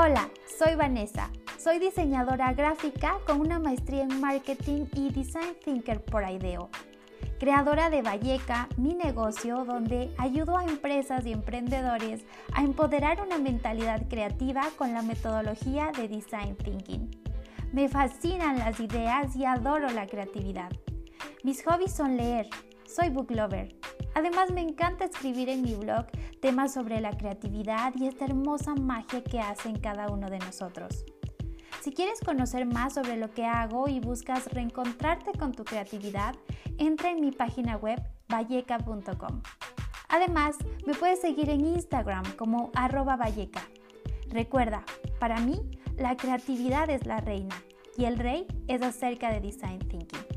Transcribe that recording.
Hola, soy Vanessa. Soy diseñadora gráfica con una maestría en marketing y design thinker por IDEO. Creadora de Valleca, mi negocio donde ayudo a empresas y emprendedores a empoderar una mentalidad creativa con la metodología de design thinking. Me fascinan las ideas y adoro la creatividad. Mis hobbies son leer, soy book lover. Además me encanta escribir en mi blog temas sobre la creatividad y esta hermosa magia que hacen cada uno de nosotros. Si quieres conocer más sobre lo que hago y buscas reencontrarte con tu creatividad, entra en mi página web valleca.com. Además, me puedes seguir en Instagram como arroba valleca. Recuerda, para mí, la creatividad es la reina y el rey es acerca de design thinking.